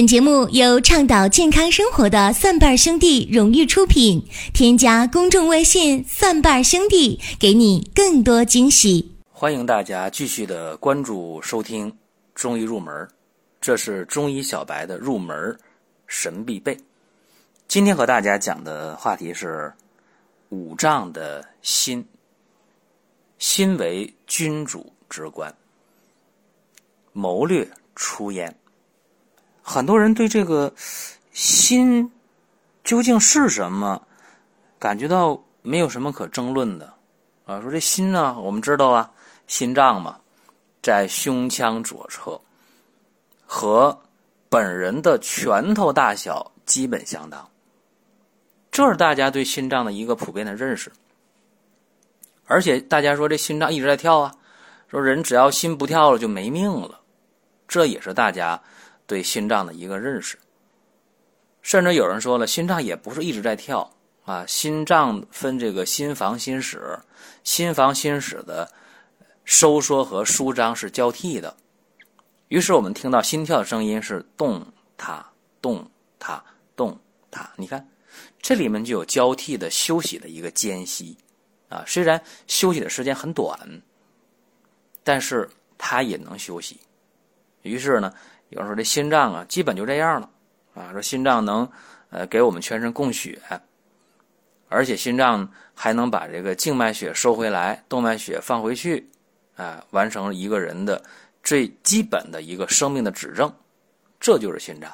本节目由倡导健康生活的蒜瓣兄弟荣誉出品。添加公众微信“蒜瓣兄弟”，给你更多惊喜。欢迎大家继续的关注收听《中医入门》，这是中医小白的入门神必备。今天和大家讲的话题是五脏的心，心为君主之官，谋略出焉。很多人对这个心究竟是什么，感觉到没有什么可争论的啊。说这心呢，我们知道啊，心脏嘛，在胸腔左侧，和本人的拳头大小基本相当。这是大家对心脏的一个普遍的认识。而且大家说这心脏一直在跳啊，说人只要心不跳了就没命了，这也是大家。对心脏的一个认识，甚至有人说了，心脏也不是一直在跳啊。心脏分这个心房、心室，心房、心室的收缩和舒张是交替的。于是我们听到心跳的声音是动它、动它、动它。你看，这里面就有交替的休息的一个间隙啊。虽然休息的时间很短，但是它也能休息。于是呢。有时候这心脏啊，基本就这样了，啊，说心脏能呃给我们全身供血，而且心脏还能把这个静脉血收回来，动脉血放回去，啊，完成一个人的最基本的一个生命的指证，这就是心脏。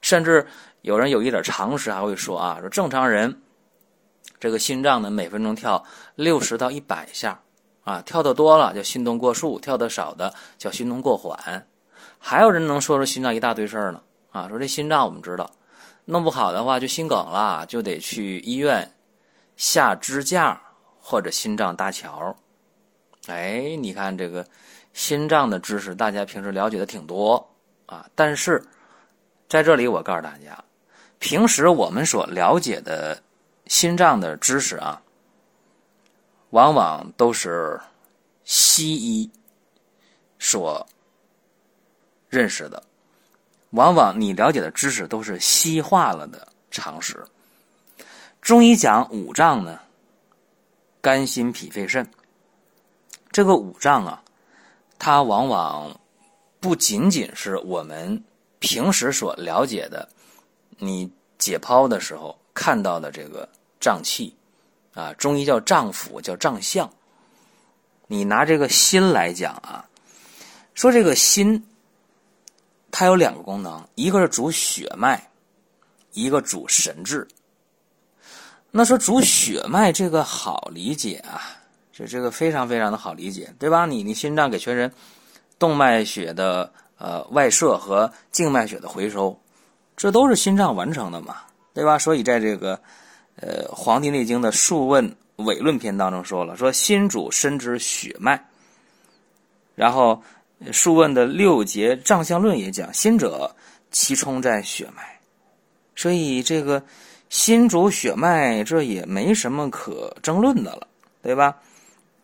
甚至有人有一点常识，还会说啊，说正常人这个心脏呢，每分钟跳六十到一百下，啊，跳的多了叫心动过速，跳的少的叫心动过缓。还有人能说出心脏一大堆事儿呢？啊，说这心脏我们知道，弄不好的话就心梗了，就得去医院下支架或者心脏搭桥。哎，你看这个心脏的知识，大家平时了解的挺多啊。但是在这里我告诉大家，平时我们所了解的心脏的知识啊，往往都是西医所。认识的，往往你了解的知识都是西化了的常识。中医讲五脏呢，肝、心、脾、肺、肾。这个五脏啊，它往往不仅仅是我们平时所了解的，你解剖的时候看到的这个脏器啊，中医叫脏腑，叫脏象。你拿这个心来讲啊，说这个心。它有两个功能，一个是主血脉，一个主神志。那说主血脉这个好理解啊，这这个非常非常的好理解，对吧？你你心脏给全身动脉血的呃外射和静脉血的回收，这都是心脏完成的嘛，对吧？所以在这个呃《黄帝内经》的《素问伪论篇》当中说了，说心主身之血脉，然后。《素问》的六节脏象论也讲，心者其冲在血脉，所以这个心主血脉，这也没什么可争论的了，对吧？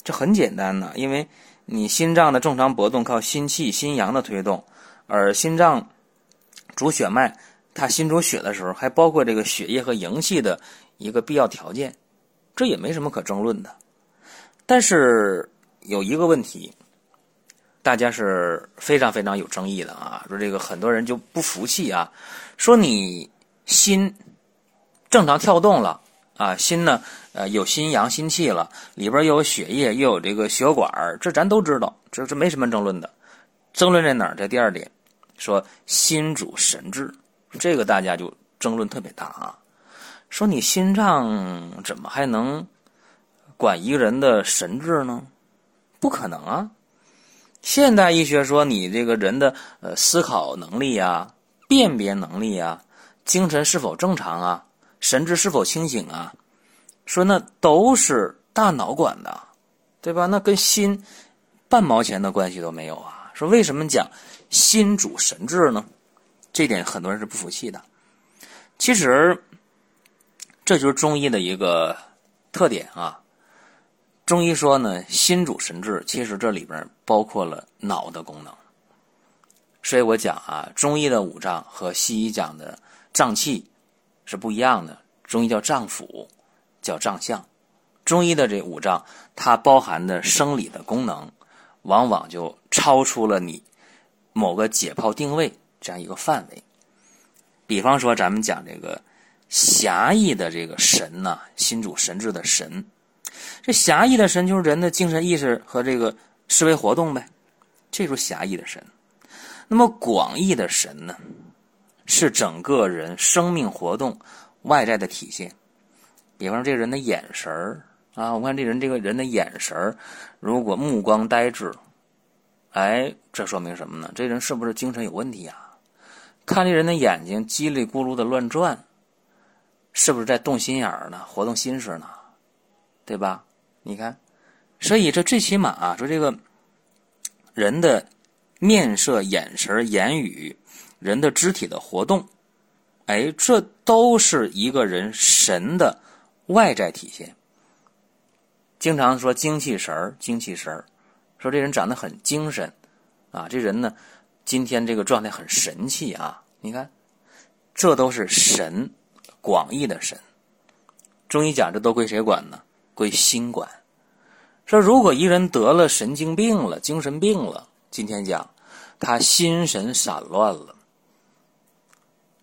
这很简单呢，因为你心脏的正常搏动靠心气、心阳的推动，而心脏主血脉，它心主血的时候，还包括这个血液和营气的一个必要条件，这也没什么可争论的。但是有一个问题。大家是非常非常有争议的啊！说这个很多人就不服气啊，说你心正常跳动了啊，心呢呃有心阳心气了，里边又有血液又有这个血管，这咱都知道，这这没什么争论的。争论在哪儿？在第二点，说心主神志，这个大家就争论特别大啊。说你心脏怎么还能管一个人的神志呢？不可能啊！现代医学说，你这个人的呃思考能力啊、辨别能力啊、精神是否正常啊、神志是否清醒啊，说那都是大脑管的，对吧？那跟心半毛钱的关系都没有啊。说为什么讲心主神志呢？这点很多人是不服气的。其实这就是中医的一个特点啊。中医说呢，心主神志，其实这里边包括了脑的功能。所以我讲啊，中医的五脏和西医讲的脏器是不一样的。中医叫脏腑，叫脏象。中医的这五脏，它包含的生理的功能，往往就超出了你某个解剖定位这样一个范围。比方说，咱们讲这个狭义的这个神呐，心主神志的神，这狭义的神就是人的精神意识和这个思维活动呗，这就是狭义的神。那么广义的神呢，是整个人生命活动外在的体现。比方说，这个人的眼神。啊，我看这人这个人的眼神如果目光呆滞，哎，这说明什么呢？这人是不是精神有问题啊？看这人的眼睛叽里咕噜的乱转，是不是在动心眼呢？活动心思呢？对吧？你看，所以这最起码啊，说这个人的面色、眼神、言语，人的肢体的活动，哎，这都是一个人神的外在体现。经常说精气神儿，精气神儿，说这人长得很精神，啊，这人呢，今天这个状态很神气啊。你看，这都是神，广义的神。中医讲这都归谁管呢？归心管。说如果一人得了神经病了，精神病了，今天讲他心神散乱了，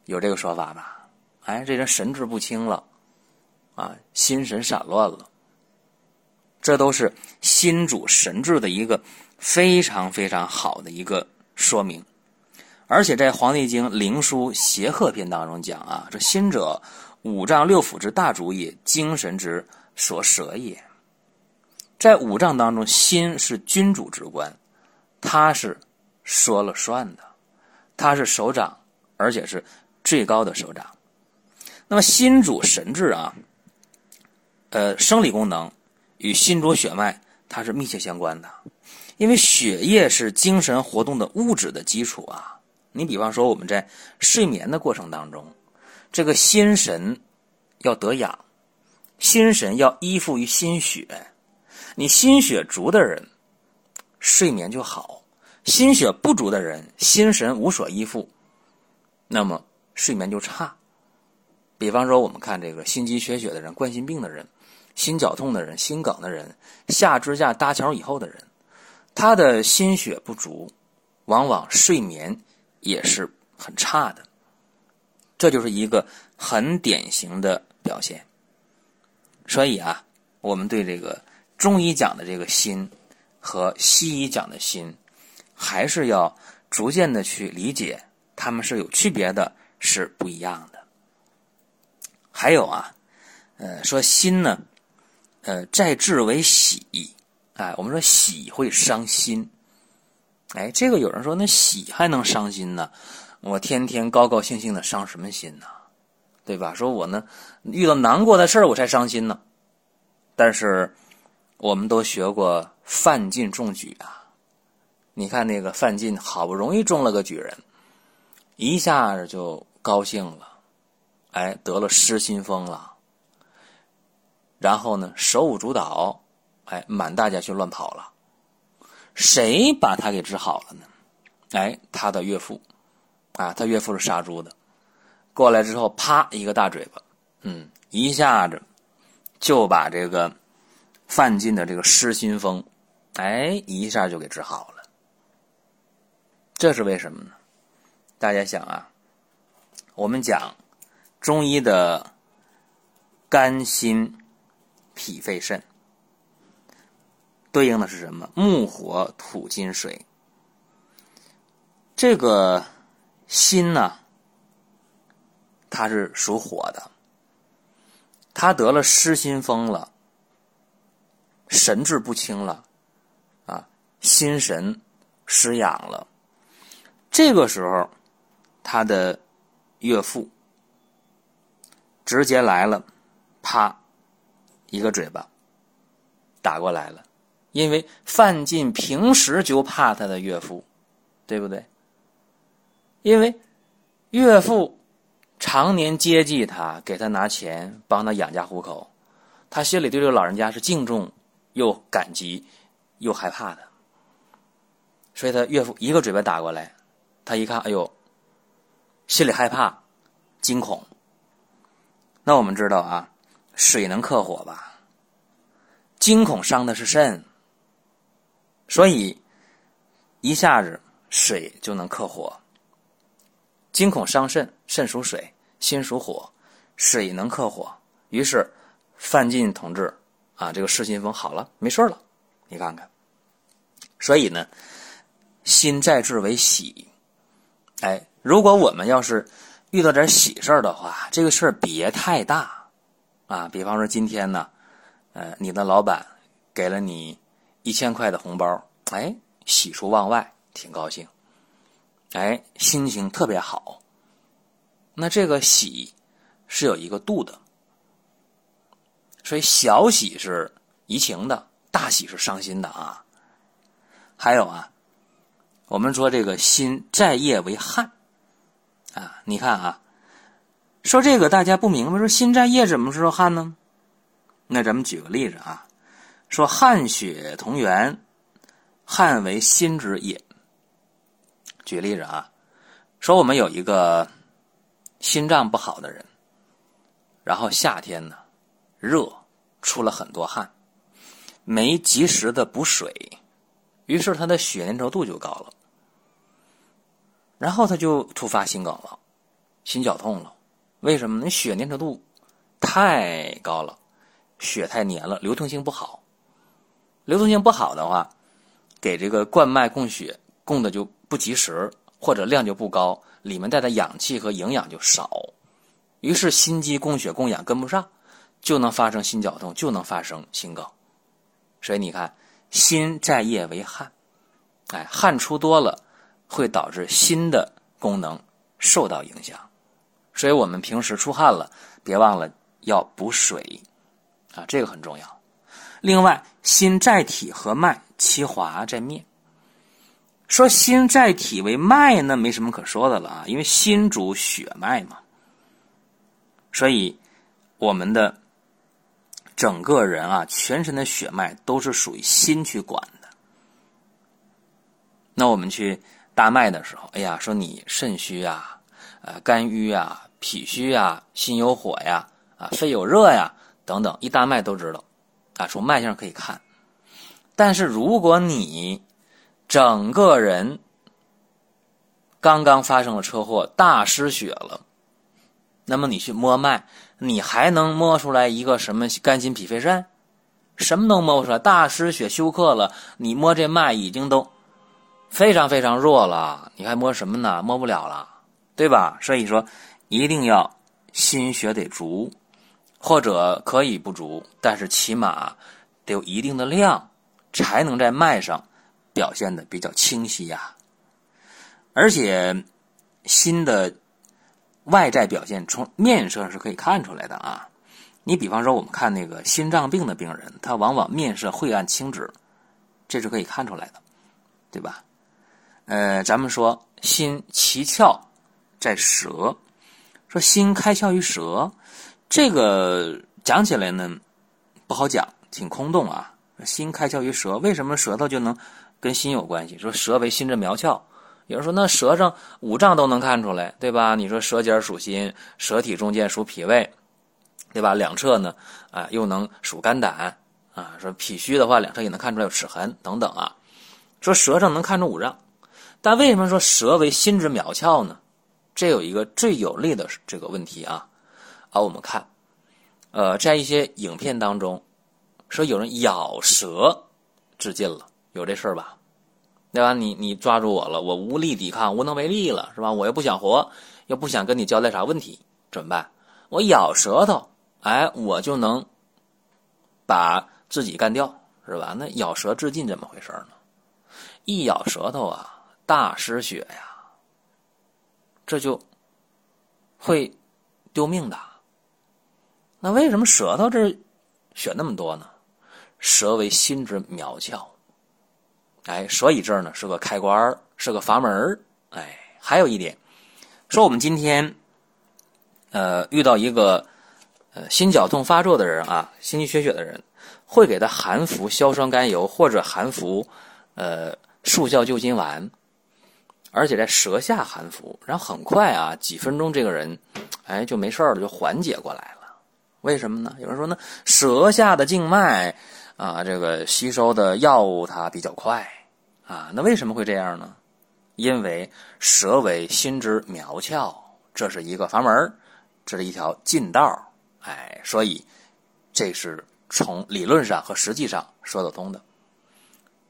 有这个说法吧？哎，这人神志不清了，啊，心神散乱了。这都是心主神志的一个非常非常好的一个说明，而且在《黄帝经·灵枢·协和篇》当中讲啊，这心者，五脏六腑之大主也，精神之所舍也。在五脏当中，心是君主之官，他是说了算的，他是首长，而且是最高的首长。那么，心主神志啊，呃，生理功能。与心主血脉，它是密切相关的，因为血液是精神活动的物质的基础啊。你比方说，我们在睡眠的过程当中，这个心神要得养，心神要依附于心血。你心血足的人，睡眠就好；心血不足的人，心神无所依附，那么睡眠就差。比方说，我们看这个心肌缺血的人，冠心病的人。心绞痛的人、心梗的人、下支架搭桥以后的人，他的心血不足，往往睡眠也是很差的。这就是一个很典型的表现。所以啊，我们对这个中医讲的这个心和西医讲的心，还是要逐渐的去理解，他们是有区别的，是不一样的。还有啊，呃，说心呢。呃，在志为喜，哎，我们说喜会伤心，哎，这个有人说那喜还能伤心呢？我天天高高兴兴的伤什么心呢？对吧？说我呢遇到难过的事儿我才伤心呢。但是我们都学过范进中举啊，你看那个范进好不容易中了个举人，一下子就高兴了，哎，得了失心疯了。然后呢，手舞足蹈，哎，满大街去乱跑了。谁把他给治好了呢？哎，他的岳父，啊，他岳父是杀猪的，过来之后，啪一个大嘴巴，嗯，一下子就把这个范进的这个失心疯，哎，一下就给治好了。这是为什么呢？大家想啊，我们讲中医的肝心。脾肺肾对应的是什么？木火土金水。这个心呢，他是属火的，他得了失心疯了，神志不清了，啊，心神失养了。这个时候，他的岳父直接来了，啪。一个嘴巴打过来了，因为范进平时就怕他的岳父，对不对？因为岳父常年接济他，给他拿钱，帮他养家糊口，他心里对这个老人家是敬重又感激又害怕的，所以他岳父一个嘴巴打过来，他一看，哎呦，心里害怕，惊恐。那我们知道啊，水能克火吧？惊恐伤的是肾，所以一下子水就能克火。惊恐伤肾，肾属水，心属火，水能克火。于是范进同志啊，这个失心疯好了，没事了。你看看，所以呢，心在志为喜。哎，如果我们要是遇到点喜事的话，这个事儿别太大啊。比方说今天呢，呃，你的老板给了你一千块的红包，哎，喜出望外，挺高兴。哎，心情特别好。那这个喜是有一个度的，所以小喜是怡情的，大喜是伤心的啊。还有啊，我们说这个心在业为汗啊，你看啊，说这个大家不明白，说心在业怎么时候汗呢？那咱们举个例子啊，说汗血同源，汗为心之液。举例子啊，说我们有一个心脏不好的人，然后夏天呢热，出了很多汗，没及时的补水，于是他的血粘稠度就高了，然后他就突发心梗了，心绞痛了。为什么？你血粘稠度太高了，血太粘了，流通性不好。流通性不好的话，给这个冠脉供血供的就。不及时或者量就不高，里面带的氧气和营养就少，于是心肌供血供氧跟不上，就能发生心绞痛，就能发生心梗。所以你看，心在液为汗，哎，汗出多了会导致心的功能受到影响。所以我们平时出汗了，别忘了要补水啊，这个很重要。另外，心在体和脉，其华在面。说心在体为脉，那没什么可说的了啊，因为心主血脉嘛，所以我们的整个人啊，全身的血脉都是属于心去管的。那我们去搭脉的时候，哎呀，说你肾虚啊，呃，肝郁啊，脾虚啊，心有火呀，啊，肺有热呀，等等，一搭脉都知道，啊，从脉象可以看。但是如果你整个人刚刚发生了车祸，大失血了。那么你去摸脉，你还能摸出来一个什么肝心脾肺肾？什么都摸不出来。大失血休克了，你摸这脉已经都非常非常弱了，你还摸什么呢？摸不了了，对吧？所以说，一定要心血得足，或者可以不足，但是起码得有一定的量，才能在脉上。表现的比较清晰呀，而且心的外在表现从面色是可以看出来的啊。你比方说，我们看那个心脏病的病人，他往往面色晦暗青紫，这是可以看出来的，对吧？呃，咱们说心其窍在舌，说心开窍于舌，这个讲起来呢不好讲，挺空洞啊。心开窍于舌，为什么舌头就能？跟心有关系，说舌为心之苗窍。有人说，那舌上五脏都能看出来，对吧？你说舌尖属心，舌体中间属脾胃，对吧？两侧呢，啊，又能属肝胆啊。说脾虚的话，两侧也能看出来有齿痕等等啊。说舌上能看出五脏，但为什么说舌为心之苗窍呢？这有一个最有力的这个问题啊。啊，我们看，呃，在一些影片当中，说有人咬舌自尽了。有这事儿吧，对吧？你你抓住我了，我无力抵抗，无能为力了，是吧？我又不想活，又不想跟你交代啥问题，怎么办？我咬舌头，哎，我就能把自己干掉，是吧？那咬舌自尽怎么回事呢？一咬舌头啊，大失血呀，这就会丢命的。那为什么舌头这血那么多呢？舌为心之苗窍。哎，所以这儿呢是个开关是个阀门哎，还有一点，说我们今天，呃，遇到一个呃心绞痛发作的人啊，心肌缺血的人，会给他含服硝酸甘油或者含服呃速效救心丸。而且在舌下含服，然后很快啊，几分钟这个人，哎，就没事了，就缓解过来了。为什么呢？有人说呢，舌下的静脉啊，这个吸收的药物它比较快啊。那为什么会这样呢？因为舌为心之苗窍，这是一个阀门，这是一条近道，哎，所以这是从理论上和实际上说得通的。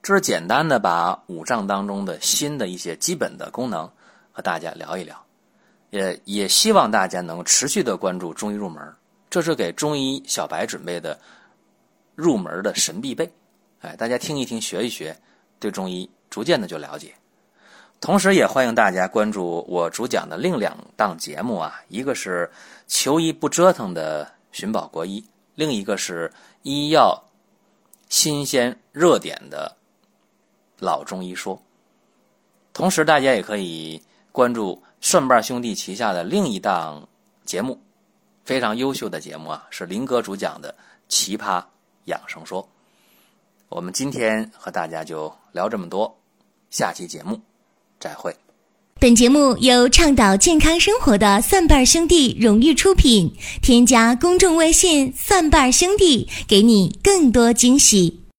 这是简单的把五脏当中的心的一些基本的功能和大家聊一聊，也也希望大家能持续的关注中医入门，这是给中医小白准备的入门的神必备，哎，大家听一听，学一学，对中医逐渐的就了解。同时，也欢迎大家关注我主讲的另两档节目啊，一个是求医不折腾的寻宝国医，另一个是医药新鲜热点的。老中医说，同时大家也可以关注顺瓣兄弟旗下的另一档节目，非常优秀的节目啊，是林哥主讲的《奇葩养生说》。我们今天和大家就聊这么多，下期节目再会。本节目由倡导健康生活的蒜瓣兄弟荣誉出品，添加公众微信“蒜瓣兄弟”，给你更多惊喜。